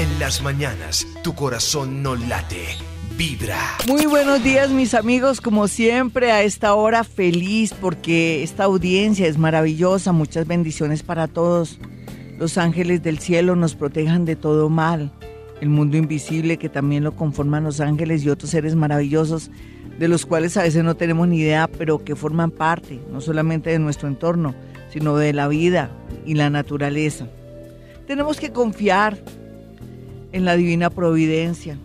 En las mañanas, tu corazón no late, vibra. Muy buenos días mis amigos, como siempre a esta hora feliz porque esta audiencia es maravillosa, muchas bendiciones para todos. Los ángeles del cielo nos protejan de todo mal. El mundo invisible que también lo conforman los ángeles y otros seres maravillosos de los cuales a veces no tenemos ni idea, pero que forman parte no solamente de nuestro entorno, sino de la vida y la naturaleza. Tenemos que confiar en la divina providencia,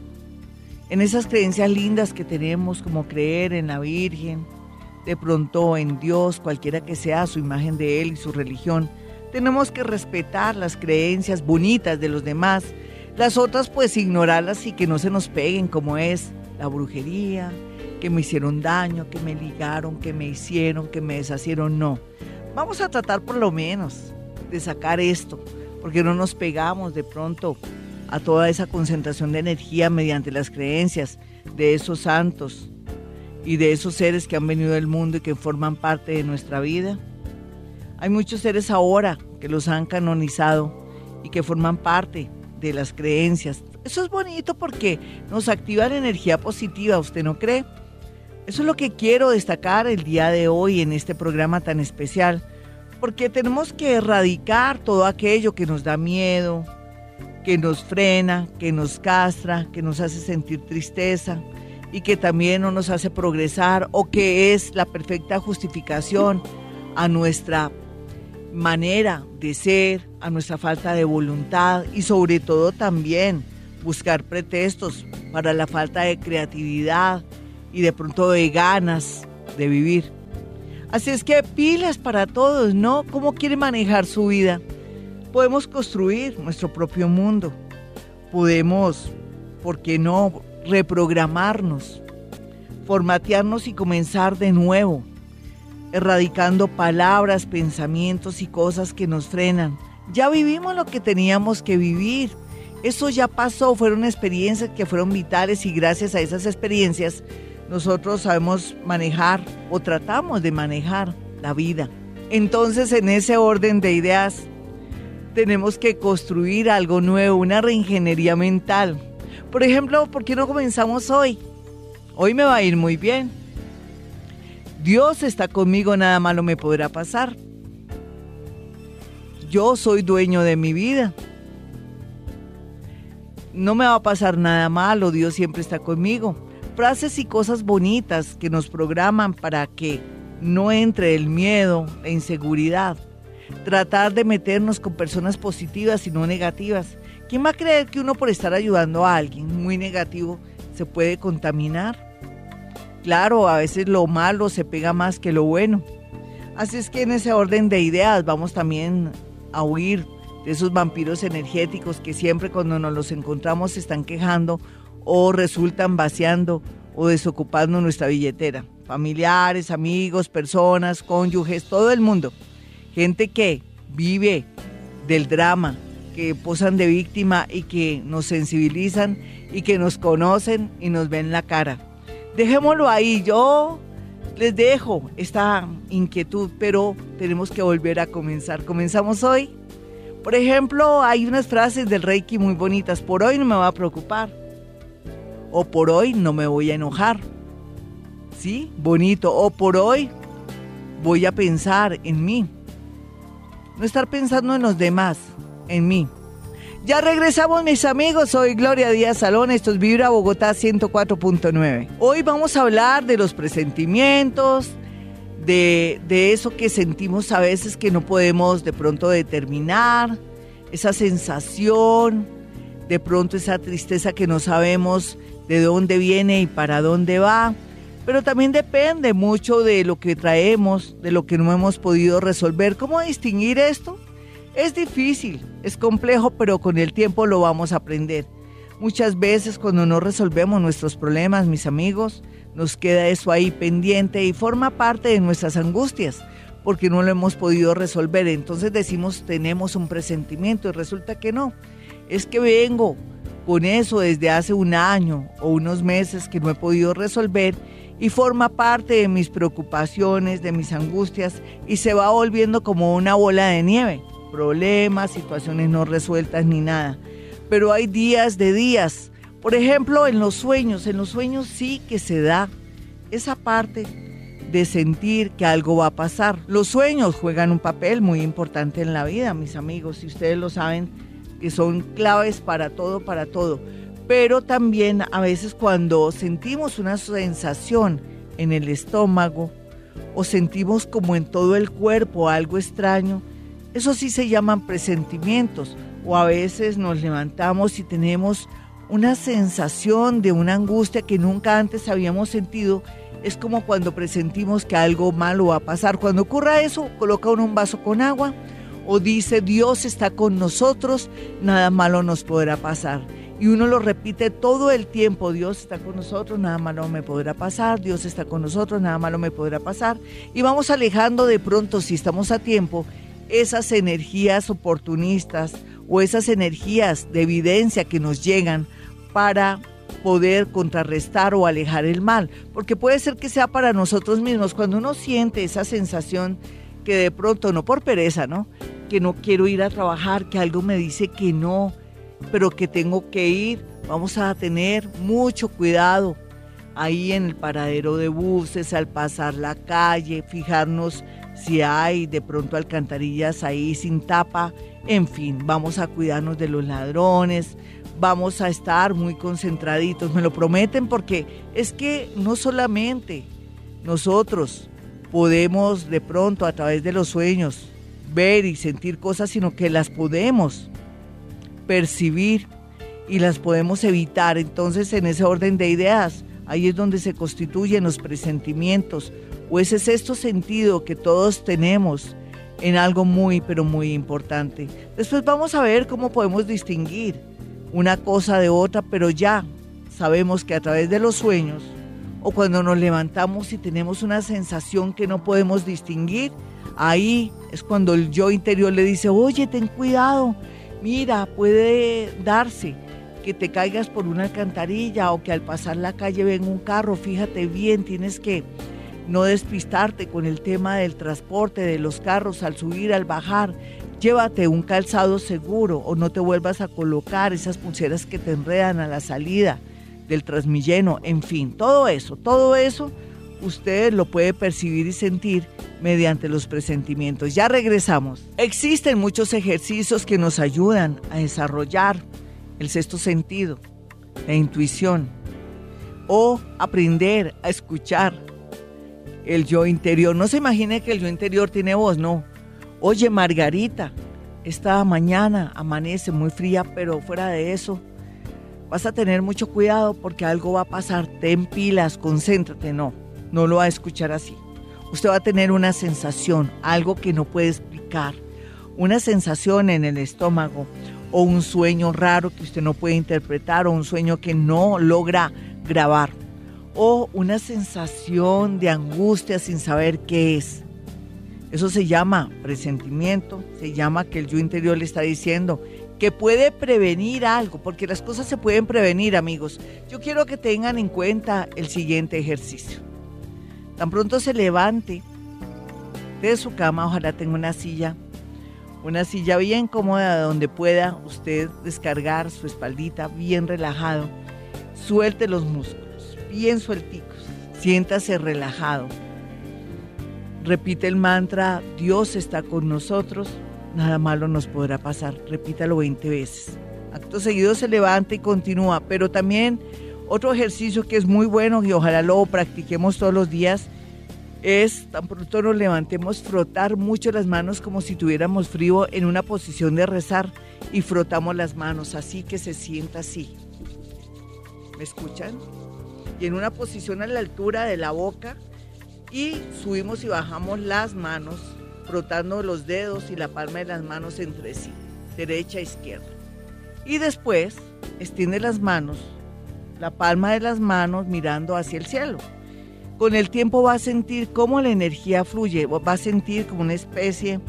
en esas creencias lindas que tenemos, como creer en la Virgen, de pronto en Dios, cualquiera que sea su imagen de Él y su religión. Tenemos que respetar las creencias bonitas de los demás, las otras pues ignorarlas y que no se nos peguen como es la brujería, que me hicieron daño, que me ligaron, que me hicieron, que me deshacieron, no. Vamos a tratar por lo menos de sacar esto, porque no nos pegamos de pronto a toda esa concentración de energía mediante las creencias de esos santos y de esos seres que han venido del mundo y que forman parte de nuestra vida. Hay muchos seres ahora que los han canonizado y que forman parte de las creencias. Eso es bonito porque nos activa la energía positiva, ¿usted no cree? Eso es lo que quiero destacar el día de hoy en este programa tan especial, porque tenemos que erradicar todo aquello que nos da miedo, que nos frena, que nos castra, que nos hace sentir tristeza y que también no nos hace progresar o que es la perfecta justificación a nuestra manera de ser, a nuestra falta de voluntad y sobre todo también buscar pretextos para la falta de creatividad, y de pronto de ganas de vivir. Así es que pilas para todos, ¿no? ¿Cómo quiere manejar su vida? Podemos construir nuestro propio mundo. Podemos, ¿por qué no?, reprogramarnos, formatearnos y comenzar de nuevo, erradicando palabras, pensamientos y cosas que nos frenan. Ya vivimos lo que teníamos que vivir. Eso ya pasó, fueron experiencias que fueron vitales y gracias a esas experiencias nosotros sabemos manejar o tratamos de manejar la vida. Entonces, en ese orden de ideas, tenemos que construir algo nuevo, una reingeniería mental. Por ejemplo, ¿por qué no comenzamos hoy? Hoy me va a ir muy bien. Dios está conmigo, nada malo me podrá pasar. Yo soy dueño de mi vida. No me va a pasar nada malo, Dios siempre está conmigo frases y cosas bonitas que nos programan para que no entre el miedo, la inseguridad. Tratar de meternos con personas positivas y no negativas. ¿Quién va a creer que uno por estar ayudando a alguien muy negativo se puede contaminar? Claro, a veces lo malo se pega más que lo bueno. Así es que en ese orden de ideas vamos también a huir de esos vampiros energéticos que siempre cuando nos los encontramos se están quejando o resultan vaciando o desocupando nuestra billetera. Familiares, amigos, personas, cónyuges, todo el mundo. Gente que vive del drama, que posan de víctima y que nos sensibilizan y que nos conocen y nos ven la cara. Dejémoslo ahí, yo les dejo esta inquietud, pero tenemos que volver a comenzar. Comenzamos hoy. Por ejemplo, hay unas frases del Reiki muy bonitas. Por hoy no me va a preocupar o por hoy no me voy a enojar. ¿Sí? Bonito. O por hoy voy a pensar en mí. No estar pensando en los demás, en mí. Ya regresamos mis amigos, soy Gloria Díaz Salón, esto es Vibra Bogotá 104.9. Hoy vamos a hablar de los presentimientos, de, de, eso que sentimos a veces que no podemos de pronto determinar, esa sensación, de pronto esa tristeza que no sabemos de dónde viene y para dónde va, pero también depende mucho de lo que traemos, de lo que no hemos podido resolver. ¿Cómo distinguir esto? Es difícil, es complejo, pero con el tiempo lo vamos a aprender. Muchas veces cuando no resolvemos nuestros problemas, mis amigos, nos queda eso ahí pendiente y forma parte de nuestras angustias porque no lo hemos podido resolver. Entonces decimos tenemos un presentimiento y resulta que no. Es que vengo con eso desde hace un año o unos meses que no he podido resolver y forma parte de mis preocupaciones, de mis angustias y se va volviendo como una bola de nieve, problemas, situaciones no resueltas ni nada. pero hay días de días. Por ejemplo, en los sueños, en los sueños sí que se da esa parte de sentir que algo va a pasar. Los sueños juegan un papel muy importante en la vida, mis amigos, y ustedes lo saben, que son claves para todo, para todo. Pero también a veces cuando sentimos una sensación en el estómago o sentimos como en todo el cuerpo algo extraño, eso sí se llaman presentimientos. O a veces nos levantamos y tenemos una sensación de una angustia que nunca antes habíamos sentido. Es como cuando presentimos que algo malo va a pasar. Cuando ocurra eso, coloca uno un vaso con agua o dice Dios está con nosotros, nada malo nos podrá pasar. Y uno lo repite todo el tiempo, Dios está con nosotros, nada malo me podrá pasar, Dios está con nosotros, nada malo me podrá pasar. Y vamos alejando de pronto, si estamos a tiempo, esas energías oportunistas o esas energías de evidencia que nos llegan para poder contrarrestar o alejar el mal, porque puede ser que sea para nosotros mismos, cuando uno siente esa sensación que de pronto, no por pereza, ¿no? Que no quiero ir a trabajar, que algo me dice que no, pero que tengo que ir, vamos a tener mucho cuidado ahí en el paradero de buses, al pasar la calle, fijarnos si hay de pronto alcantarillas ahí sin tapa, en fin, vamos a cuidarnos de los ladrones, vamos a estar muy concentraditos, me lo prometen porque es que no solamente nosotros podemos de pronto a través de los sueños ver y sentir cosas, sino que las podemos percibir y las podemos evitar. Entonces, en ese orden de ideas, ahí es donde se constituyen los presentimientos, o ese sexto sentido que todos tenemos en algo muy, pero muy importante. Después vamos a ver cómo podemos distinguir una cosa de otra, pero ya sabemos que a través de los sueños o cuando nos levantamos y tenemos una sensación que no podemos distinguir, ahí es cuando el yo interior le dice, oye, ten cuidado, mira, puede darse que te caigas por una alcantarilla o que al pasar la calle venga un carro, fíjate bien, tienes que no despistarte con el tema del transporte, de los carros, al subir, al bajar. Llévate un calzado seguro o no te vuelvas a colocar esas pulseras que te enredan a la salida del transmilleno, en fin, todo eso, todo eso usted lo puede percibir y sentir mediante los presentimientos. Ya regresamos. Existen muchos ejercicios que nos ayudan a desarrollar el sexto sentido, la intuición, o aprender a escuchar el yo interior. No se imagine que el yo interior tiene voz, no. Oye, Margarita, esta mañana amanece muy fría, pero fuera de eso, vas a tener mucho cuidado porque algo va a pasar. Ten pilas, concéntrate. No, no lo va a escuchar así. Usted va a tener una sensación, algo que no puede explicar, una sensación en el estómago o un sueño raro que usted no puede interpretar o un sueño que no logra grabar o una sensación de angustia sin saber qué es. Eso se llama presentimiento, se llama que el yo interior le está diciendo que puede prevenir algo, porque las cosas se pueden prevenir, amigos. Yo quiero que tengan en cuenta el siguiente ejercicio. Tan pronto se levante de su cama, ojalá tenga una silla, una silla bien cómoda donde pueda usted descargar su espaldita bien relajado. Suelte los músculos bien suelticos. Siéntase relajado. Repite el mantra, Dios está con nosotros, nada malo nos podrá pasar. Repítalo 20 veces. Acto seguido se levanta y continúa, pero también otro ejercicio que es muy bueno y ojalá lo practiquemos todos los días es, tan pronto nos levantemos, frotar mucho las manos como si tuviéramos frío en una posición de rezar y frotamos las manos así que se sienta así. ¿Me escuchan? y en una posición a la altura de la boca y subimos y bajamos las manos, frotando los dedos y la palma de las manos entre sí, derecha e izquierda. Y después extiende las manos, la palma de las manos mirando hacia el cielo. Con el tiempo va a sentir cómo la energía fluye, va a sentir como una especie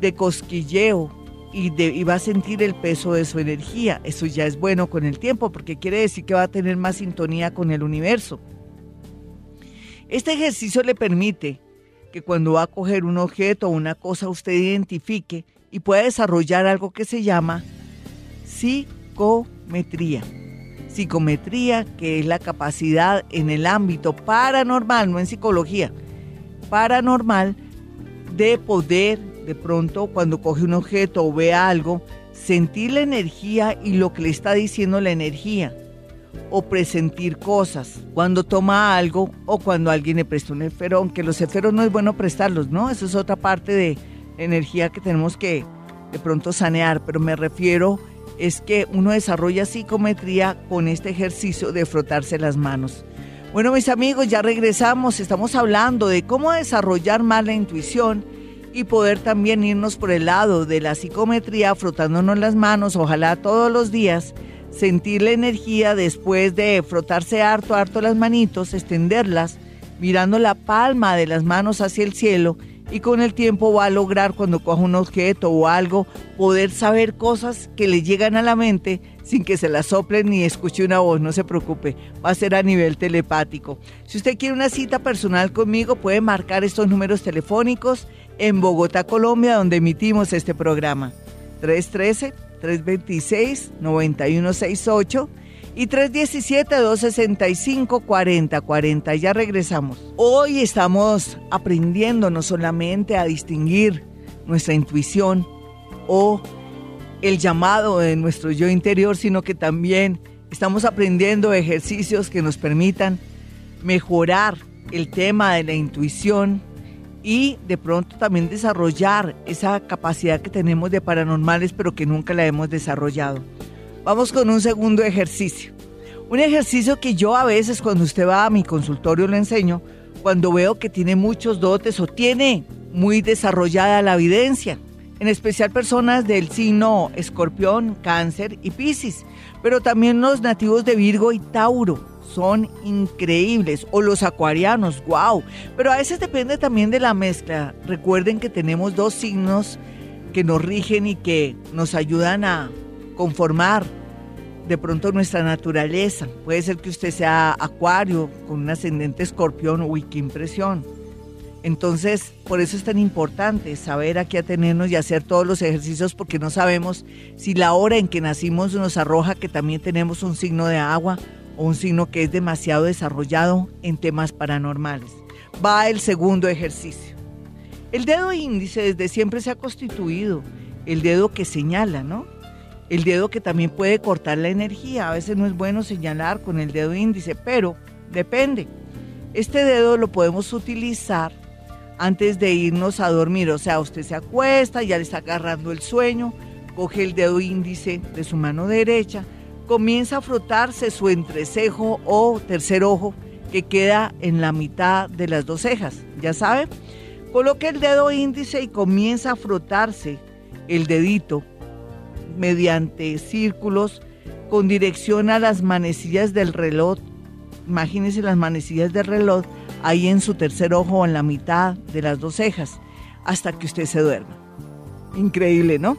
de cosquilleo y, va a sentir el peso de su energía. Eso ya es bueno con el tiempo porque quiere decir que va a tener más sintonía con el universo. Este ejercicio le permite que cuando va a coger un objeto o una cosa usted identifique y pueda desarrollar algo que se llama psicometría. Psicometría, que es la capacidad en el ámbito paranormal, no en psicología, paranormal, de poder de pronto cuando coge un objeto o ve algo, sentir la energía y lo que le está diciendo la energía o presentir cosas cuando toma algo o cuando alguien le presta un esfero, aunque los esferos no es bueno prestarlos, ¿no? Eso es otra parte de energía que tenemos que de pronto sanear, pero me refiero es que uno desarrolla psicometría con este ejercicio de frotarse las manos. Bueno, mis amigos, ya regresamos, estamos hablando de cómo desarrollar más la intuición y poder también irnos por el lado de la psicometría frotándonos las manos, ojalá todos los días sentir la energía después de frotarse harto, harto las manitos, extenderlas, mirando la palma de las manos hacia el cielo y con el tiempo va a lograr cuando coja un objeto o algo poder saber cosas que le llegan a la mente sin que se la soplen ni escuche una voz, no se preocupe, va a ser a nivel telepático. Si usted quiere una cita personal conmigo, puede marcar estos números telefónicos en Bogotá, Colombia, donde emitimos este programa. 313 326-9168 y 317-265-4040. Ya regresamos. Hoy estamos aprendiendo no solamente a distinguir nuestra intuición o el llamado de nuestro yo interior, sino que también estamos aprendiendo ejercicios que nos permitan mejorar el tema de la intuición, y de pronto también desarrollar esa capacidad que tenemos de paranormales pero que nunca la hemos desarrollado. Vamos con un segundo ejercicio. Un ejercicio que yo a veces cuando usted va a mi consultorio le enseño cuando veo que tiene muchos dotes o tiene muy desarrollada la evidencia, en especial personas del signo escorpión, cáncer y piscis, pero también los nativos de Virgo y Tauro son increíbles. O los acuarianos, wow. Pero a veces depende también de la mezcla. Recuerden que tenemos dos signos que nos rigen y que nos ayudan a conformar de pronto nuestra naturaleza. Puede ser que usted sea acuario con un ascendente escorpión. Uy, qué impresión. Entonces, por eso es tan importante saber a qué atenernos y hacer todos los ejercicios porque no sabemos si la hora en que nacimos nos arroja que también tenemos un signo de agua un signo que es demasiado desarrollado en temas paranormales. Va el segundo ejercicio. El dedo índice desde siempre se ha constituido el dedo que señala, ¿no? El dedo que también puede cortar la energía. A veces no es bueno señalar con el dedo índice, pero depende. Este dedo lo podemos utilizar antes de irnos a dormir. O sea, usted se acuesta, ya le está agarrando el sueño, coge el dedo índice de su mano derecha, comienza a frotarse su entrecejo o tercer ojo que queda en la mitad de las dos cejas. ¿Ya sabe? Coloque el dedo índice y comienza a frotarse el dedito mediante círculos con dirección a las manecillas del reloj. Imagínese las manecillas del reloj ahí en su tercer ojo o en la mitad de las dos cejas hasta que usted se duerma. Increíble, ¿no?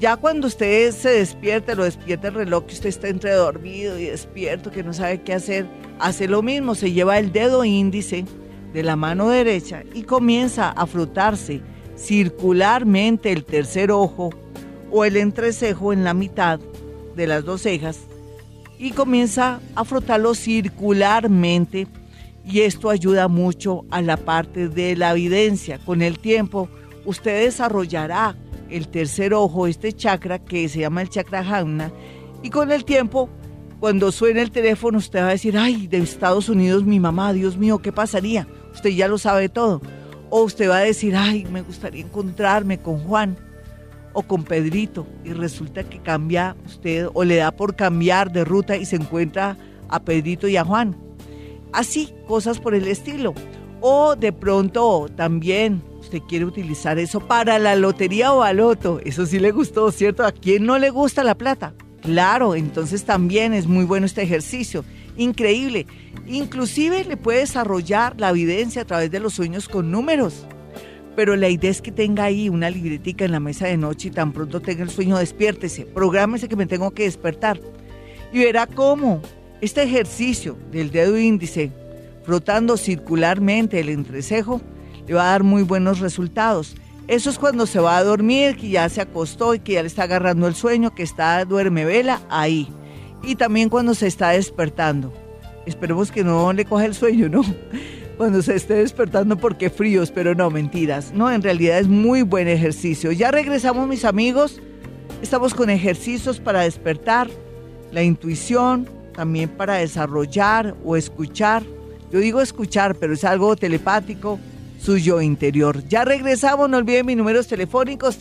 Ya cuando usted se despierte, lo despierta el reloj, que usted está entre dormido y despierto, que no sabe qué hacer, hace lo mismo, se lleva el dedo índice de la mano derecha y comienza a frotarse circularmente el tercer ojo o el entrecejo en la mitad de las dos cejas y comienza a frotarlo circularmente y esto ayuda mucho a la parte de la evidencia. Con el tiempo usted desarrollará el tercer ojo, este chakra que se llama el chakra Jauna, y con el tiempo, cuando suena el teléfono, usted va a decir, ay, de Estados Unidos mi mamá, Dios mío, ¿qué pasaría? Usted ya lo sabe todo. O usted va a decir, ay, me gustaría encontrarme con Juan o con Pedrito, y resulta que cambia usted o le da por cambiar de ruta y se encuentra a Pedrito y a Juan. Así, cosas por el estilo. O de pronto también usted quiere utilizar eso para la lotería o al loto. Eso sí le gustó, ¿cierto? ¿A quién no le gusta la plata? Claro, entonces también es muy bueno este ejercicio. Increíble. Inclusive le puede desarrollar la evidencia a través de los sueños con números. Pero la idea es que tenga ahí una libretica en la mesa de noche y tan pronto tenga el sueño, despiértese, prográmese que me tengo que despertar. Y verá cómo este ejercicio del dedo índice, frotando circularmente el entrecejo, le va a dar muy buenos resultados. Eso es cuando se va a dormir, que ya se acostó y que ya le está agarrando el sueño, que está duerme vela, ahí. Y también cuando se está despertando. Esperemos que no le coja el sueño, ¿no? Cuando se esté despertando porque fríos, pero no, mentiras. No, en realidad es muy buen ejercicio. Ya regresamos, mis amigos. Estamos con ejercicios para despertar la intuición, también para desarrollar o escuchar. Yo digo escuchar, pero es algo telepático suyo interior. Ya regresamos, no olviden mis números telefónicos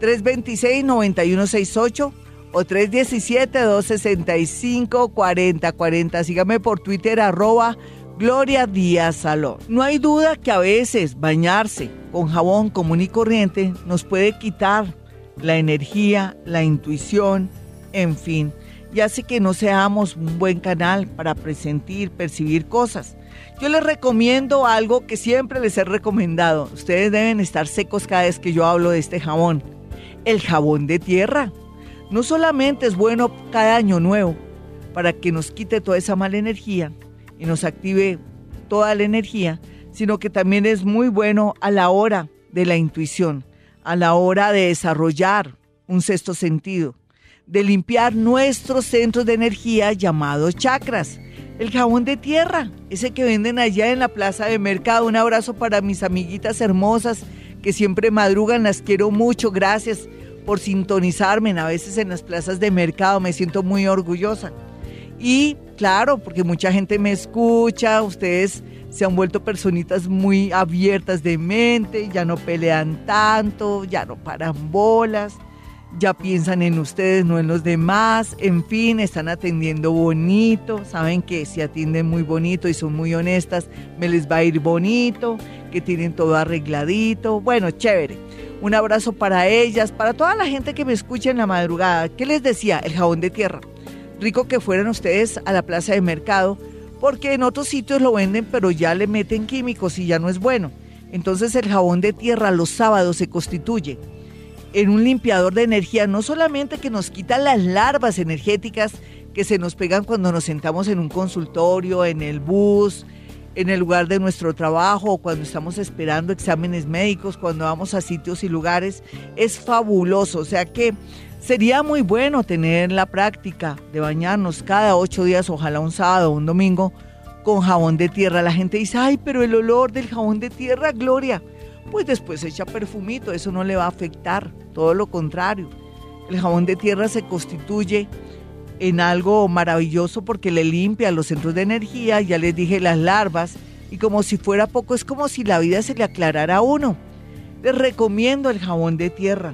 313-326-9168 o 317-265-4040. Sígame por Twitter arroba Gloria Díaz Salón. No hay duda que a veces bañarse con jabón común y corriente nos puede quitar la energía, la intuición, en fin, y hace que no seamos un buen canal para presentir, percibir cosas. Yo les recomiendo algo que siempre les he recomendado. Ustedes deben estar secos cada vez que yo hablo de este jabón. El jabón de tierra. No solamente es bueno cada año nuevo para que nos quite toda esa mala energía y nos active toda la energía, sino que también es muy bueno a la hora de la intuición, a la hora de desarrollar un sexto sentido, de limpiar nuestros centros de energía llamados chakras el jabón de tierra, ese que venden allá en la plaza de mercado. Un abrazo para mis amiguitas hermosas que siempre madrugan, las quiero mucho. Gracias por sintonizarme a veces en las plazas de mercado, me siento muy orgullosa. Y claro, porque mucha gente me escucha, ustedes se han vuelto personitas muy abiertas de mente, ya no pelean tanto, ya no paran bolas ya piensan en ustedes, no en los demás, en fin, están atendiendo bonito, saben que si atienden muy bonito y son muy honestas, me les va a ir bonito, que tienen todo arregladito, bueno, chévere. Un abrazo para ellas, para toda la gente que me escucha en la madrugada. ¿Qué les decía? El jabón de tierra. Rico que fueran ustedes a la plaza de mercado, porque en otros sitios lo venden, pero ya le meten químicos y ya no es bueno. Entonces el jabón de tierra los sábados se constituye en un limpiador de energía, no solamente que nos quita las larvas energéticas que se nos pegan cuando nos sentamos en un consultorio, en el bus, en el lugar de nuestro trabajo, cuando estamos esperando exámenes médicos, cuando vamos a sitios y lugares, es fabuloso. O sea que sería muy bueno tener la práctica de bañarnos cada ocho días, ojalá un sábado o un domingo, con jabón de tierra. La gente dice, ay, pero el olor del jabón de tierra, Gloria. Pues después echa perfumito, eso no le va a afectar todo lo contrario. El jabón de tierra se constituye en algo maravilloso porque le limpia los centros de energía, ya les dije las larvas, y como si fuera poco, es como si la vida se le aclarara a uno. Les recomiendo el jabón de tierra.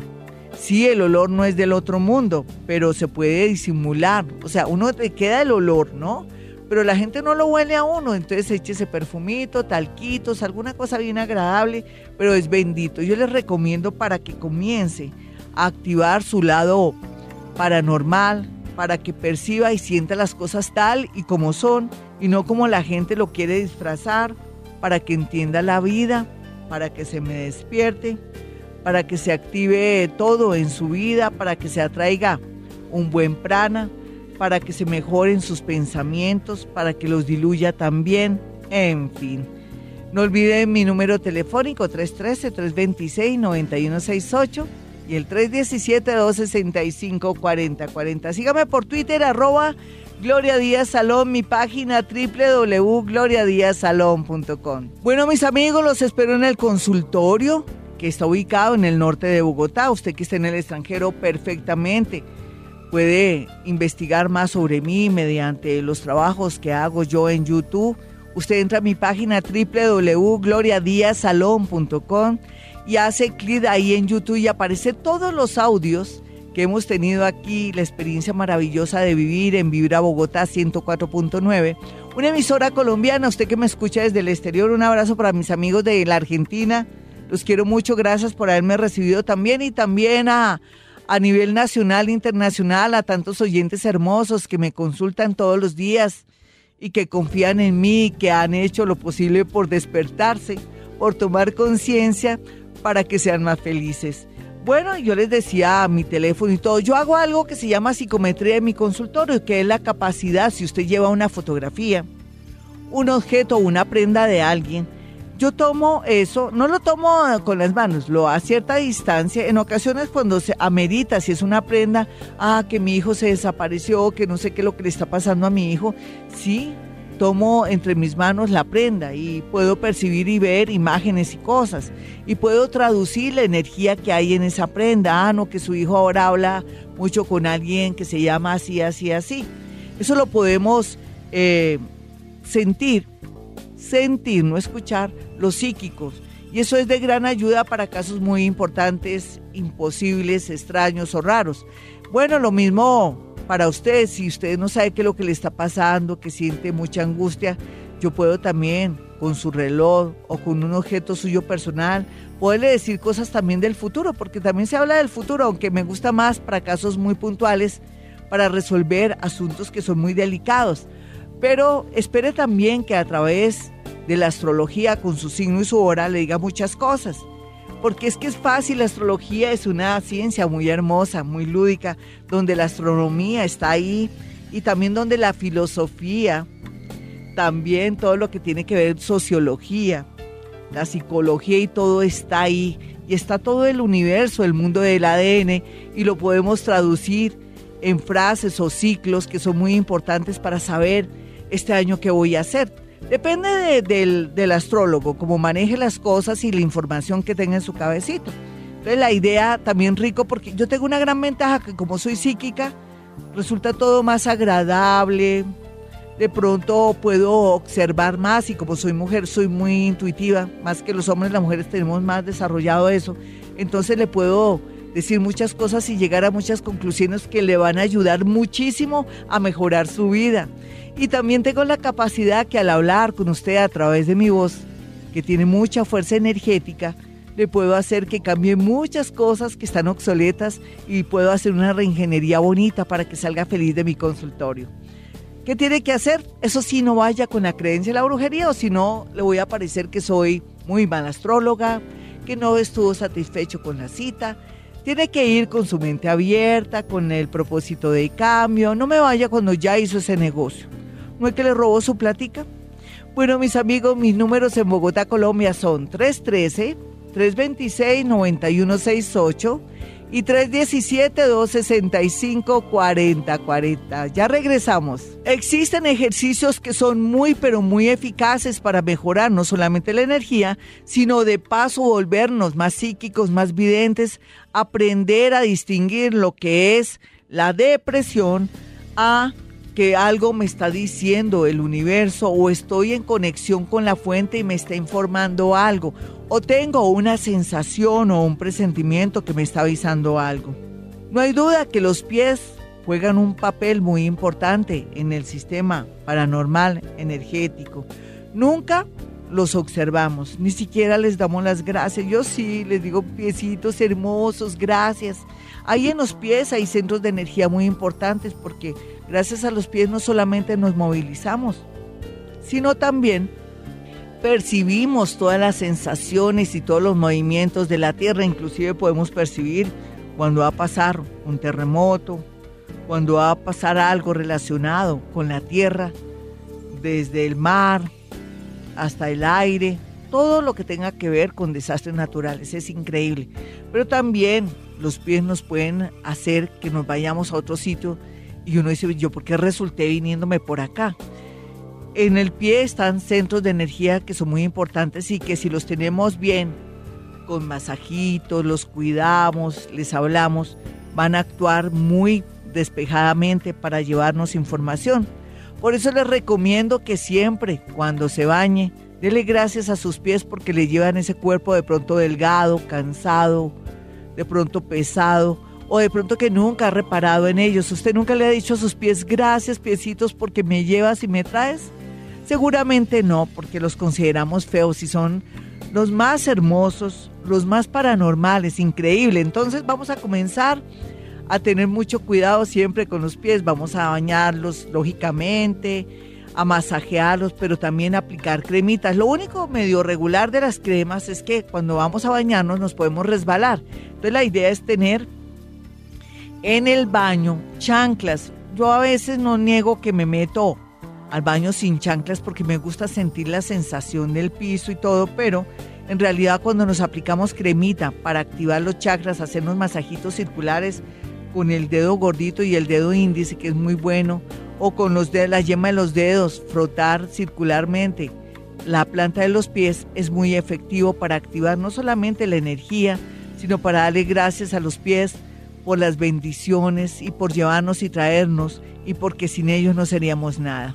Sí, el olor no es del otro mundo, pero se puede disimular. O sea, uno le queda el olor, ¿no? Pero la gente no lo huele a uno, entonces eche ese perfumito, talquitos, alguna cosa bien agradable, pero es bendito. Yo les recomiendo para que comience a activar su lado paranormal, para que perciba y sienta las cosas tal y como son y no como la gente lo quiere disfrazar, para que entienda la vida, para que se me despierte, para que se active todo en su vida, para que se atraiga un buen prana, para que se mejoren sus pensamientos, para que los diluya también, en fin. No olviden mi número telefónico 313-326-9168 y el 317-265-4040. Sígame por Twitter, arroba Gloria Díaz Salón, mi página www.gloriadiazalón.com. Bueno, mis amigos, los espero en el consultorio que está ubicado en el norte de Bogotá. Usted que está en el extranjero, perfectamente puede investigar más sobre mí mediante los trabajos que hago yo en YouTube. Usted entra a mi página www.gloriadiazalón.com y hace clic ahí en YouTube y aparece todos los audios que hemos tenido aquí, la experiencia maravillosa de vivir en Vibra Bogotá 104.9, una emisora colombiana, usted que me escucha desde el exterior, un abrazo para mis amigos de la Argentina, los quiero mucho, gracias por haberme recibido también y también a, a nivel nacional internacional, a tantos oyentes hermosos que me consultan todos los días y que confían en mí, que han hecho lo posible por despertarse, por tomar conciencia para que sean más felices. Bueno, yo les decía a mi teléfono y todo, yo hago algo que se llama psicometría en mi consultorio, que es la capacidad, si usted lleva una fotografía, un objeto o una prenda de alguien, Yo tomo eso, no lo tomo con las manos, lo a cierta distancia. En ocasiones cuando se amerita, si es una prenda, ah, que mi hijo se desapareció, que no sé qué es lo que le está pasando a mi hijo, sí, tomo entre mis manos la prenda y puedo percibir y ver imágenes y cosas. Y puedo traducir la energía que hay en esa prenda. Ah, no, que su hijo ahora habla mucho con alguien que se llama así, así, así. Eso lo podemos eh, sentir, sentir, no escuchar los psíquicos. Y eso es de gran ayuda para casos muy importantes, imposibles, extraños o raros. Bueno, lo mismo para usted, si usted no sabe qué es lo que le está pasando, que siente mucha angustia, yo puedo también con su reloj o con un objeto suyo personal, poderle decir cosas también del futuro, porque también se habla del futuro, aunque me gusta más para casos muy puntuales, para resolver asuntos que son muy delicados. Pero espere también que a través de la astrología con su signo y su hora le diga muchas cosas. Porque es que es fácil, la astrología es una ciencia muy hermosa, muy lúdica, donde la astronomía está ahí y también donde la filosofía, también todo lo que tiene que ver sociología, la psicología y todo está ahí. Y está todo el universo, el mundo del ADN, y lo podemos traducir en frases o ciclos que son muy importantes para saber este año qué voy a hacer. Depende del, astrólogo, cómo maneje las cosas y la información que tenga en su cabecito. Entonces la idea también rico, porque yo tengo una gran ventaja que como soy psíquica, resulta todo más agradable. De pronto puedo observar más y como soy mujer soy muy intuitiva, más que los hombres, las mujeres tenemos más desarrollado eso. Entonces le puedo decir muchas cosas y llegar a muchas conclusiones que le van a ayudar muchísimo a mejorar su vida. Y también tengo la capacidad que al hablar con usted a través de mi voz, que tiene mucha fuerza energética, le puedo hacer que cambie muchas cosas que están obsoletas y puedo hacer una reingeniería bonita para que salga feliz de mi consultorio. ¿Qué tiene que hacer? Eso sí, no vaya con la creencia de la brujería o si no, le voy a parecer que soy muy mala astróloga, que no estuvo satisfecho con la cita. Tiene que ir con su mente abierta, con el propósito de cambio. No me vaya cuando ya hizo ese negocio. ¿No es que le robó su plática? Bueno, mis amigos, mis números en Bogotá, Colombia son 313-326-9168 y 317-265-4040. Ya regresamos. Existen ejercicios que son muy, pero muy eficaces para mejorar no solamente la energía, sino de paso volvernos más psíquicos, más videntes, aprender a distinguir lo que es la depresión a que algo me está diciendo el universo o estoy en conexión con la fuente y me está informando algo o tengo una sensación o un presentimiento que me está avisando algo. No hay duda que los pies juegan un papel muy importante en el sistema paranormal energético. Nunca los observamos, ni siquiera les damos las gracias. Yo sí les digo piecitos hermosos, gracias. Ahí en los pies hay centros de energía muy importantes porque Gracias a los pies no solamente nos movilizamos, sino también percibimos todas las sensaciones y todos los movimientos de la tierra. Inclusive podemos percibir cuando va a pasar un terremoto, cuando va a pasar algo relacionado con la tierra, desde el mar hasta el aire, todo lo que tenga que ver con desastres naturales. Es increíble. Pero también los pies nos pueden hacer que nos vayamos a otro sitio y uno dice, ¿yo por qué resulté viniéndome por acá? En el pie están centros de energía que son muy importantes y que si los tenemos bien, con masajitos, los cuidamos, les hablamos, van a actuar muy despejadamente para llevarnos información. Por eso les recomiendo que siempre, cuando se bañe, dele gracias a sus pies porque le llevan ese cuerpo de pronto delgado, cansado, de pronto pesado o de pronto que nunca ha reparado en ellos. ¿Usted nunca le ha dicho a sus pies gracias, piecitos, porque me llevas y me traes? Seguramente no, porque los consideramos feos y son los más hermosos, los más paranormales, increíble. Entonces vamos a comenzar a tener mucho cuidado siempre con los pies, vamos a bañarlos lógicamente, a masajearlos, pero también a aplicar cremitas. Lo único medio regular de las cremas es que cuando vamos a bañarnos nos podemos resbalar. Entonces la idea es tener en el baño, chanclas. Yo a veces no niego que me meto al baño sin chanclas porque me gusta sentir la sensación del piso y todo, pero en realidad cuando nos aplicamos cremita para activar los chakras, hacernos masajitos circulares con el dedo gordito y el dedo índice, que es muy bueno, o con los dedos, la yema de los dedos, frotar circularmente la planta de los pies es muy efectivo para activar no solamente la energía, sino para darle gracias a los pies por las bendiciones y por llevarnos y traernos y porque sin ellos no seríamos nada.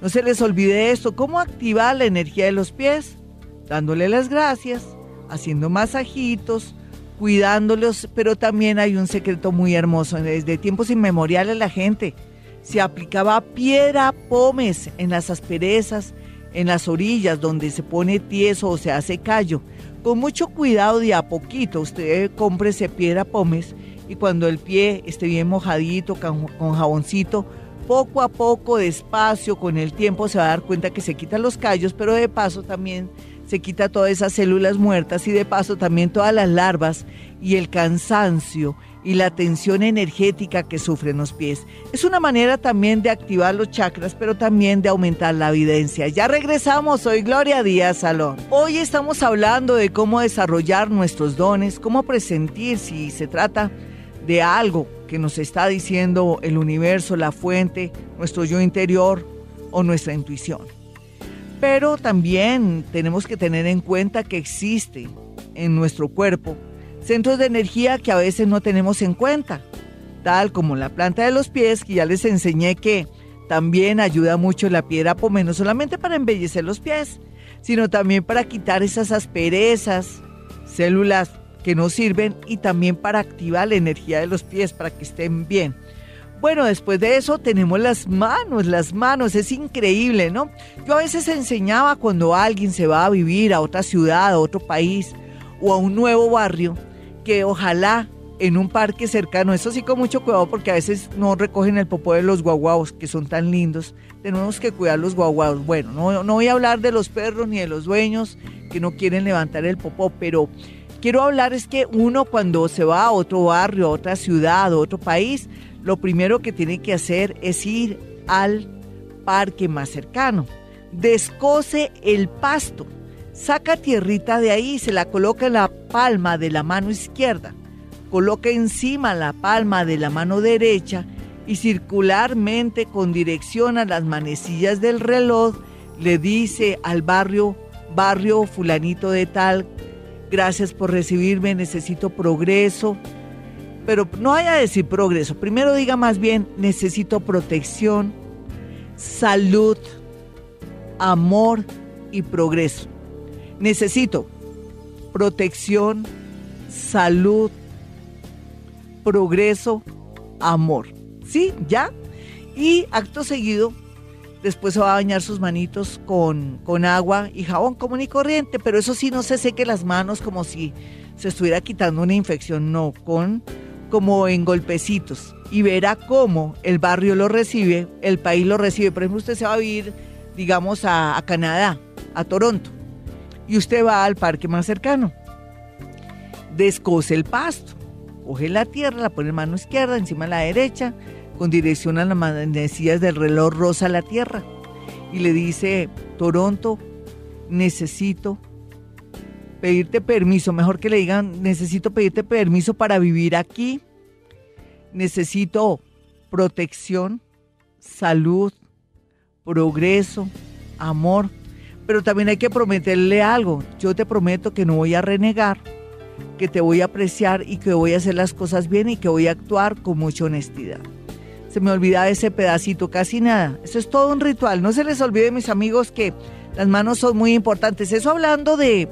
No se les olvide esto, ¿cómo activar la energía de los pies? Dándole las gracias, haciendo masajitos, cuidándolos, pero también hay un secreto muy hermoso. Desde tiempos inmemoriales la gente se aplicaba piedra pomes en las asperezas, en las orillas donde se pone tieso o se hace callo. Con mucho cuidado de a poquito usted ese piedra pomes y cuando el pie esté bien mojadito con, jaboncito, poco a poco, despacio, con el tiempo se va a dar cuenta que se quitan los callos, pero de paso también se quita todas esas células muertas y de paso también todas las larvas y el cansancio y la tensión energética que sufren los pies. Es una manera también de activar los chakras, pero también de aumentar la evidencia. Ya regresamos, soy Gloria Díaz Salón. Hoy estamos hablando de cómo desarrollar nuestros dones, cómo presentir si se trata de algo que nos está diciendo el universo, la fuente, nuestro yo interior o nuestra intuición. Pero también tenemos que tener en cuenta que existe en nuestro cuerpo centros de energía que a veces no tenemos en cuenta, tal como la planta de los pies, que ya les enseñé que también ayuda mucho la piedra pomé, no solamente para embellecer los pies, sino también para quitar esas asperezas, células que no sirven y también para activar la energía de los pies para que estén bien. Bueno, después de eso tenemos las manos, las manos, es increíble, ¿no? Yo a veces enseñaba cuando alguien se va a vivir a otra ciudad, a otro país o a un nuevo barrio, que ojalá en un parque cercano, eso sí con mucho cuidado porque a veces no recogen el popó de los guaguaos, que son tan lindos, tenemos que cuidar los guaguaos. Bueno, no, no voy a hablar de los perros ni de los dueños que no quieren levantar el popó, pero quiero hablar es que uno cuando se va a otro barrio, a otra ciudad, a otro país, lo primero que tiene que hacer es ir al parque más cercano. Descoce el pasto Saca tierrita de ahí se la coloca en la palma de la mano izquierda. Coloca encima la palma de la mano derecha y circularmente con dirección a las manecillas del reloj le dice al barrio, barrio fulanito de tal, gracias por recibirme, necesito progreso. Pero no haya a decir progreso, primero diga más bien, necesito protección, salud, amor y progreso. Necesito protección, salud, progreso, amor. ¿Sí? ¿Ya? Y acto seguido, después se va a bañar sus manitos con, con agua y jabón común y corriente, pero eso sí no se seque las manos como si se estuviera quitando una infección, no, con como en golpecitos. Y verá cómo el barrio lo recibe, el país lo recibe. Por ejemplo, usted se va a vivir, digamos, a, a Canadá, a Toronto y usted va al parque más cercano. Descose el pasto, coge la tierra, la pone en mano izquierda, encima de la derecha, con dirección a las manecillas del reloj rosa la tierra. Y le dice, Toronto, necesito pedirte permiso, mejor que le digan, necesito pedirte permiso para vivir aquí, necesito protección, salud, progreso, amor pero también hay que prometerle algo. Yo te prometo que no voy a renegar, que te voy a apreciar y que voy a hacer las cosas bien y que voy a actuar con mucha honestidad. Se me olvida ese pedacito, casi nada. Eso es todo un ritual. No se les olvide, mis amigos, que las manos son muy importantes. Eso hablando de,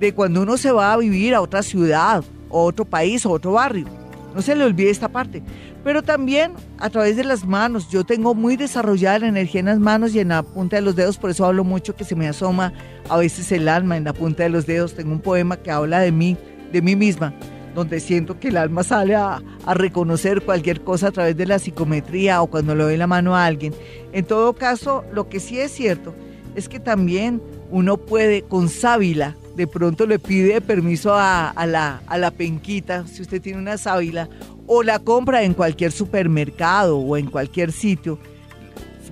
de cuando uno se va a vivir a otra ciudad, o otro país, o otro barrio. No se le olvide esta parte pero también a través de las manos. Yo tengo muy desarrollada la energía en las manos y en la punta de los dedos, por eso hablo mucho que se me asoma a veces el alma en la punta de los dedos. Tengo un poema que habla de mí, de mí misma, donde siento que el alma sale a, reconocer cualquier cosa a través de la psicometría o cuando le doy la mano a alguien. En todo caso, lo que sí es cierto es que también uno puede con sábila, de pronto le pide permiso a, la, a la penquita, si usted tiene una sábila, o la compra en cualquier supermercado o en cualquier sitio,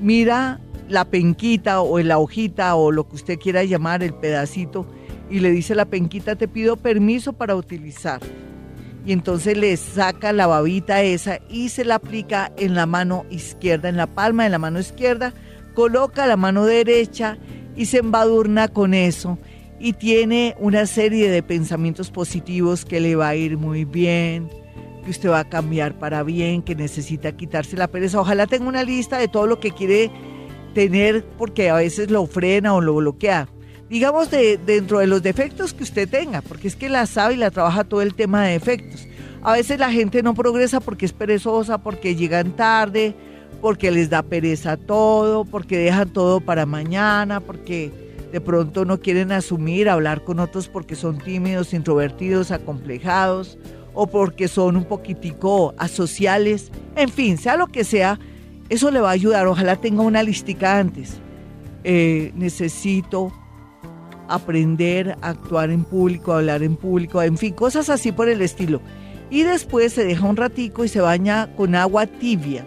mira la penquita o la hojita o lo que usted quiera llamar, el pedacito, y le dice la penquita, te pido permiso para utilizar. Y entonces le saca la babita esa y se la aplica en la mano izquierda, en la palma de la mano izquierda, coloca la mano derecha y se embadurna con eso y tiene una serie de pensamientos positivos que le va a ir muy bien, que usted va a cambiar para bien, que necesita quitarse la pereza. Ojalá tenga una lista de todo lo que quiere tener porque a veces lo frena o lo bloquea. Digamos de, dentro de los defectos que usted tenga, porque es que la sabe y la trabaja todo el tema de defectos. A veces la gente no progresa porque es perezosa, porque llegan tarde, porque les da pereza todo, porque dejan todo para mañana, porque de pronto no quieren asumir, hablar con otros porque son tímidos, introvertidos, acomplejados o porque son un poquitico asociales. En fin, sea lo que sea, eso le va a ayudar. Ojalá tenga una listica antes. Eh, necesito aprender a actuar en público, a hablar en público, en fin, cosas así por el estilo. Y después se deja un ratico y se baña con agua tibia.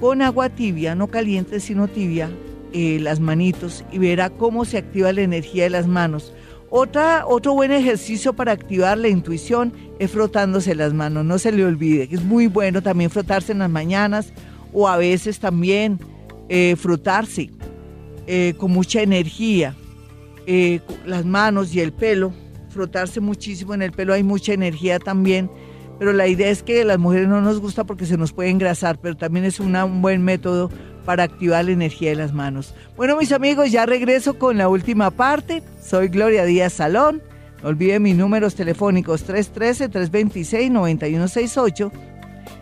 Con agua tibia, no caliente, sino tibia, eh, las manitos y verá cómo se activa la energía de las manos. Otra, otro buen ejercicio para activar la intuición es frotándose las manos, no se le olvide, es muy bueno también frotarse en las mañanas o a veces también eh, frotarse eh, con mucha energía, eh, las manos y el pelo, frotarse muchísimo en el pelo, hay mucha energía también, pero la idea es que a las mujeres no nos gusta porque se nos puede engrasar, pero también es un buen método para activar la energía de las manos. Bueno, mis amigos, ya regreso con la última parte. Soy Gloria Díaz Salón. No olviden mis números telefónicos 313-326-9168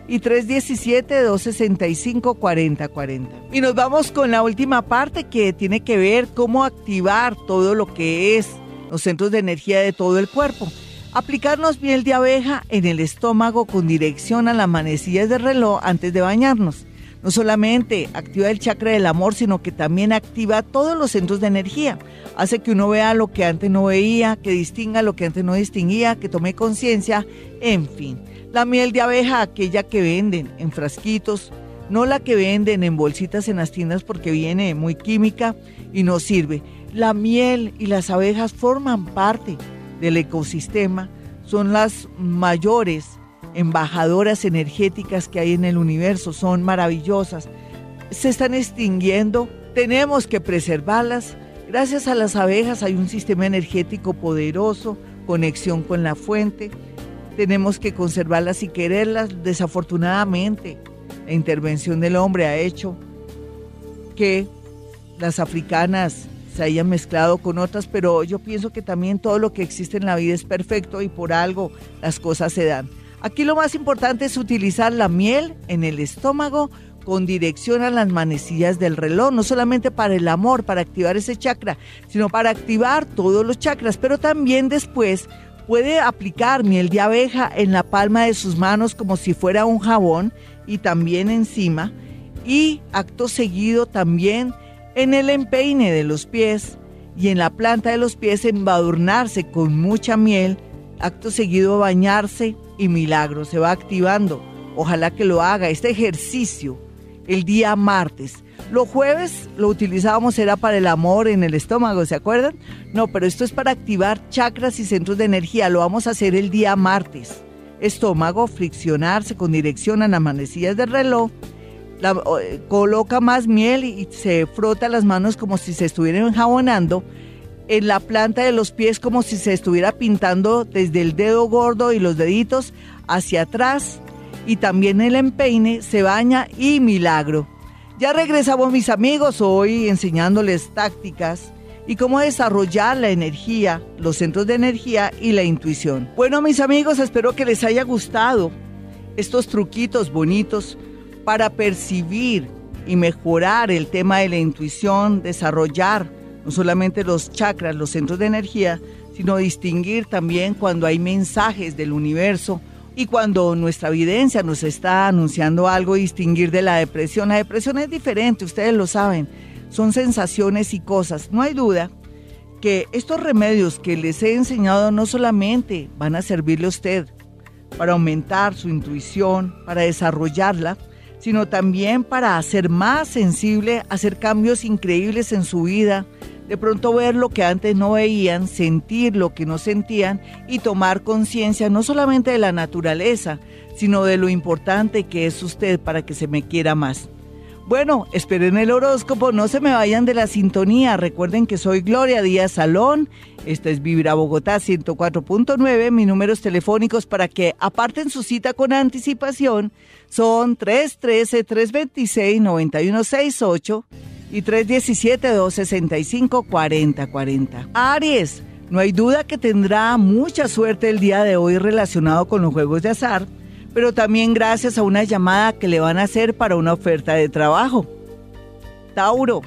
y 317-265-4040. Y nos vamos con la última parte que tiene que ver cómo activar todo lo que es los centros de energía de todo el cuerpo. Aplicarnos miel de abeja en el estómago con dirección a las manecillas del reloj antes de bañarnos. No solamente activa el chakra del amor, sino que también activa todos los centros de energía. Hace que uno vea lo que antes no veía, que distinga lo que antes no distinguía, que tome conciencia, en fin. La miel de abeja, aquella que venden en frasquitos, no la que venden en bolsitas en las tiendas porque viene muy química y no sirve. La miel y las abejas forman parte del ecosistema, son las mayores embajadoras energéticas que hay en el universo, son maravillosas. Se están extinguiendo, tenemos que preservarlas. Gracias a las abejas hay un sistema energético poderoso, conexión con la fuente tenemos que conservarlas y quererlas. Desafortunadamente, la intervención del hombre ha hecho que las africanas se hayan mezclado con otras, pero yo pienso que también todo lo que existe en la vida es perfecto y por algo las cosas se dan. Aquí lo más importante es utilizar la miel en el estómago con dirección a las manecillas del reloj, no solamente para el amor, para activar ese chakra, sino para activar todos los chakras, pero también después Puede aplicar miel de abeja en la palma de sus manos como si fuera un jabón y también encima. Y acto seguido también en el empeine de los pies y en la planta de los pies embadurnarse con mucha miel. Acto seguido bañarse y milagro se va activando. Ojalá que lo haga este ejercicio el día martes. Los jueves lo utilizábamos era para el amor en el estómago, ¿se acuerdan? No, pero esto es para activar chakras y centros de energía. Lo vamos a hacer el día martes. Estómago, friccionarse con dirección a las manecillas del reloj. Eh, coloca más miel y se frota las manos como si se estuvieran enjabonando. En la planta de los pies como si se estuviera pintando desde el dedo gordo y los deditos hacia atrás. Y también el empeine se baña y milagro ya regresamos mis amigos hoy enseñándoles tácticas y cómo desarrollar la energía, los centros de energía y la intuición. Bueno mis amigos, espero que les haya gustado estos truquitos bonitos para percibir y mejorar el tema de la intuición, desarrollar no solamente los chakras, los centros de energía, sino distinguir también cuando hay mensajes del universo y cuando nuestra evidencia nos está anunciando algo, distinguir de la depresión. La depresión es diferente, ustedes lo saben, son sensaciones y cosas. No hay duda que estos remedios que les he enseñado no solamente van a servirle a usted para aumentar su intuición, para desarrollarla, sino también para ser más sensible, hacer cambios increíbles en su vida, de pronto ver lo que antes no veían, sentir lo que no sentían y tomar conciencia no solamente de la naturaleza, sino de lo importante que es usted para que se me quiera más. Bueno, esperen el horóscopo, no se me vayan de la sintonía. Recuerden que soy Gloria Díaz Salón. Esto es Vibra Bogotá 104.9. Mis números telefónicos para que aparten su cita con anticipación son 313-326-9168 y 317-265-4040. Aries, no hay duda que tendrá mucha suerte el día de hoy relacionado con los juegos de azar pero también gracias a una llamada que le van a hacer para una oferta de trabajo. Tauro,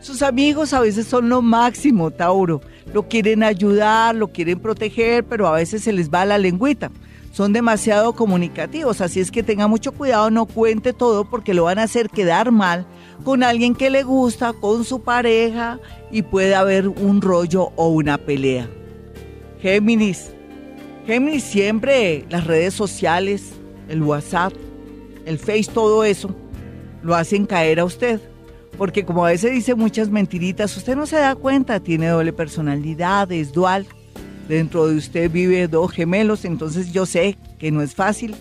sus amigos a veces son lo máximo, Tauro. Lo quieren ayudar, lo quieren proteger, pero a veces se les va la lengüita. Son demasiado comunicativos, así es que tenga mucho cuidado, no cuente todo porque lo van a hacer quedar mal con alguien que le gusta, con su pareja y puede haber un rollo o una pelea. Géminis. Géminis siempre las redes sociales, el WhatsApp, el Face, todo eso, lo hacen caer a usted. Porque como a veces dice muchas mentiritas, usted no se da cuenta, tiene doble personalidad, es dual. Dentro de usted vive dos gemelos, entonces yo sé que no es fácil.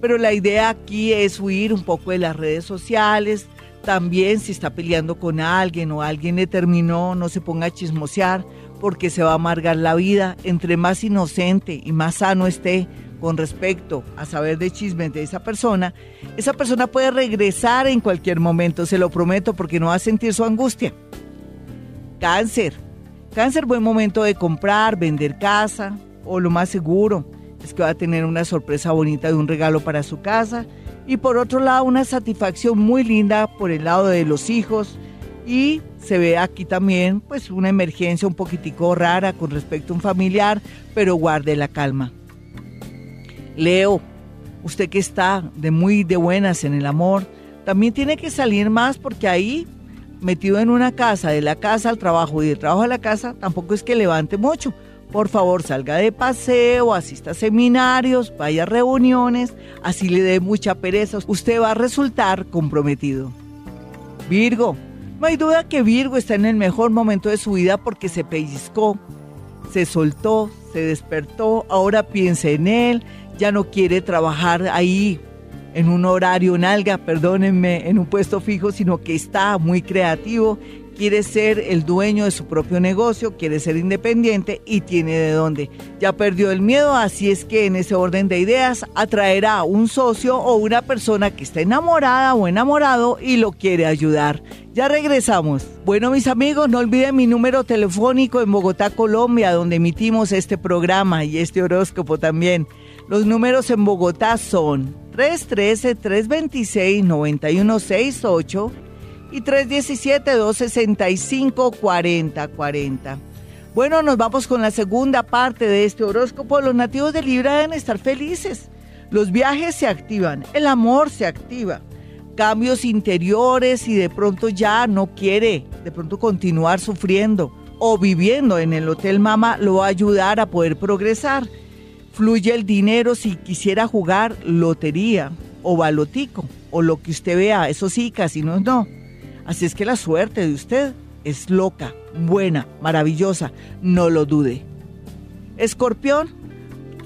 Pero la idea aquí es huir un poco de las redes sociales. También si está peleando con alguien o alguien le terminó, no se ponga a chismosear porque se va a amargar la vida. Entre más inocente y más sano esté, con respecto a saber de chismes de esa persona, esa persona puede regresar en cualquier momento, se lo prometo, porque no va a sentir su angustia. Cáncer. Cáncer, buen momento de comprar, vender casa, o lo más seguro es que va a tener una sorpresa bonita de un regalo para su casa. Y por otro lado, una satisfacción muy linda por el lado de los hijos. Y se ve aquí también pues una emergencia un poquitico rara con respecto a un familiar, pero guarde la calma. Leo, usted que está de muy de buenas en el amor, también tiene que salir más porque ahí, metido en una casa, de la casa al trabajo y del trabajo a la casa, tampoco es que levante mucho. Por favor, salga de paseo, asista a seminarios, vaya a reuniones, así le dé mucha pereza. Usted va a resultar comprometido. Virgo, no hay duda que Virgo está en el mejor momento de su vida porque se pellizcó, se soltó, se despertó, ahora piensa en él, ya no quiere trabajar ahí en un horario nalga, perdónenme, en un puesto fijo, sino que está muy creativo, quiere ser el dueño de su propio negocio, quiere ser independiente y tiene de dónde. Ya perdió el miedo, así es que en ese orden de ideas atraerá un socio o una persona que está enamorada o enamorado y lo quiere ayudar. Ya regresamos. Bueno, mis amigos, no olviden mi número telefónico en Bogotá, Colombia, donde emitimos este programa y este horóscopo también. Los números en Bogotá son 313-326-9168 y 317-265-4040. Bueno, nos vamos con la segunda parte de este horóscopo. Los nativos de Libra deben estar felices. Los viajes se activan, el amor se activa, cambios interiores y de pronto ya no quiere, de pronto continuar sufriendo o viviendo en el Hotel Mama lo va a ayudar a poder progresar fluye el dinero si quisiera jugar lotería o balotico o lo que usted vea, eso sí, casi no, no. Así es que la suerte de usted es loca, buena, maravillosa, no lo dude. Escorpión,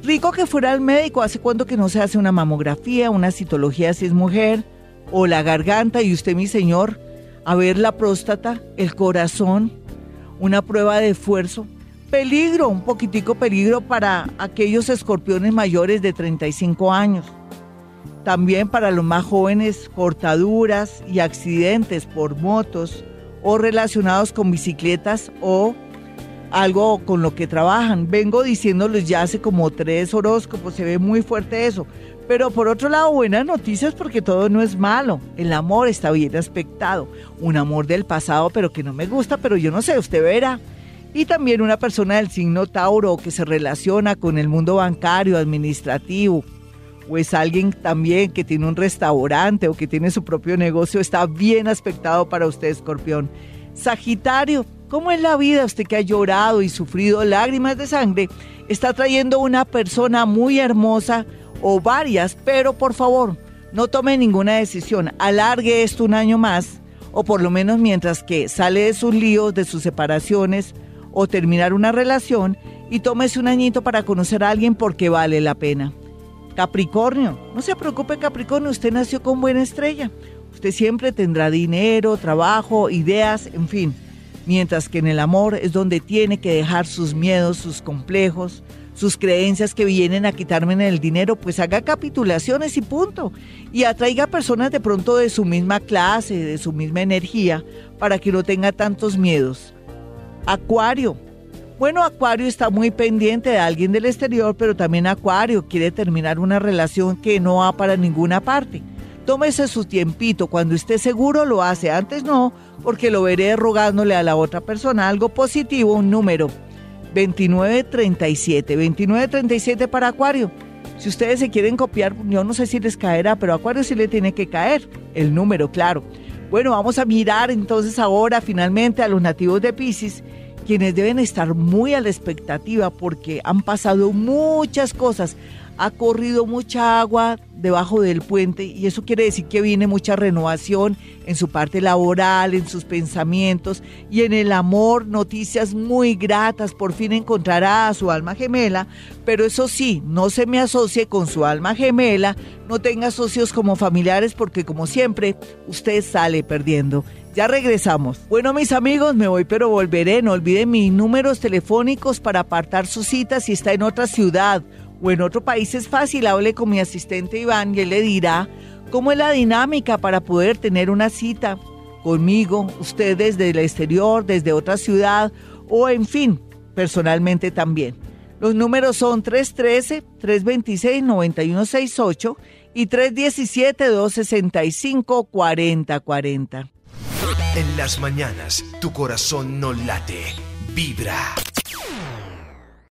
rico que fuera al médico, hace cuánto que no se hace una mamografía, una citología si es mujer, o la garganta y usted mi señor, a ver la próstata, el corazón, una prueba de esfuerzo, peligro, un poquitico peligro para aquellos escorpiones mayores de 35 años. También para los más jóvenes, cortaduras y accidentes por motos o relacionados con bicicletas o algo con lo que trabajan. Vengo diciéndoles ya hace como tres horóscopos, se ve muy fuerte eso. Pero por otro lado, buenas noticias porque todo no es malo. El amor está bien aspectado. Un amor del pasado, pero que no me gusta, pero yo no sé, usted verá y también una persona del signo Tauro que se relaciona con el mundo bancario, administrativo, o es alguien también que tiene un restaurante o que tiene su propio negocio, está bien aspectado para usted, escorpión. Sagitario, ¿cómo es la vida? Usted que ha llorado y sufrido lágrimas de sangre, está trayendo una persona muy hermosa o varias, pero por favor, no tome ninguna decisión, alargue esto un año más, o por lo menos mientras que sale de sus líos, de sus separaciones o terminar una relación, y tómese un añito para conocer a alguien porque vale la pena. Capricornio, no se preocupe Capricornio, usted nació con buena estrella. Usted siempre tendrá dinero, trabajo, ideas, en fin. Mientras que en el amor es donde tiene que dejar sus miedos, sus complejos, sus creencias que vienen a quitarme el dinero, pues haga capitulaciones y punto. Y atraiga personas de pronto de su misma clase, de su misma energía, para que no tenga tantos miedos. Acuario. Bueno, Acuario está muy pendiente de alguien del exterior, pero también Acuario quiere terminar una relación que no va para ninguna parte. Tómese su tiempito, cuando esté seguro lo hace, antes no, porque lo veré rogándole a la otra persona algo positivo, un número. 2937. 2937 para Acuario. Si ustedes se quieren copiar, yo no sé si les caerá, pero Acuario sí le tiene que caer el número, claro. Bueno, vamos a mirar entonces ahora finalmente a los nativos de Pisces, quienes deben estar muy a la expectativa porque han pasado muchas cosas ha corrido mucha agua debajo del puente y eso quiere decir que viene mucha renovación en su parte laboral, en sus pensamientos y en el amor, noticias muy gratas, por fin encontrará a su alma gemela, pero eso sí, no se me asocie con su alma gemela, no tenga socios como familiares porque como siempre usted sale perdiendo. Ya regresamos. Bueno, mis amigos, me voy, pero volveré. No olviden mis números telefónicos para apartar su cita si está en otra ciudad o en otro país es fácil, hable con mi asistente Iván y él le dirá cómo es la dinámica para poder tener una cita conmigo, usted desde el exterior, desde otra ciudad o en fin, personalmente también. Los números son 313-326-9168 y 317-265-4040. En las mañanas, tu corazón no late, vibra.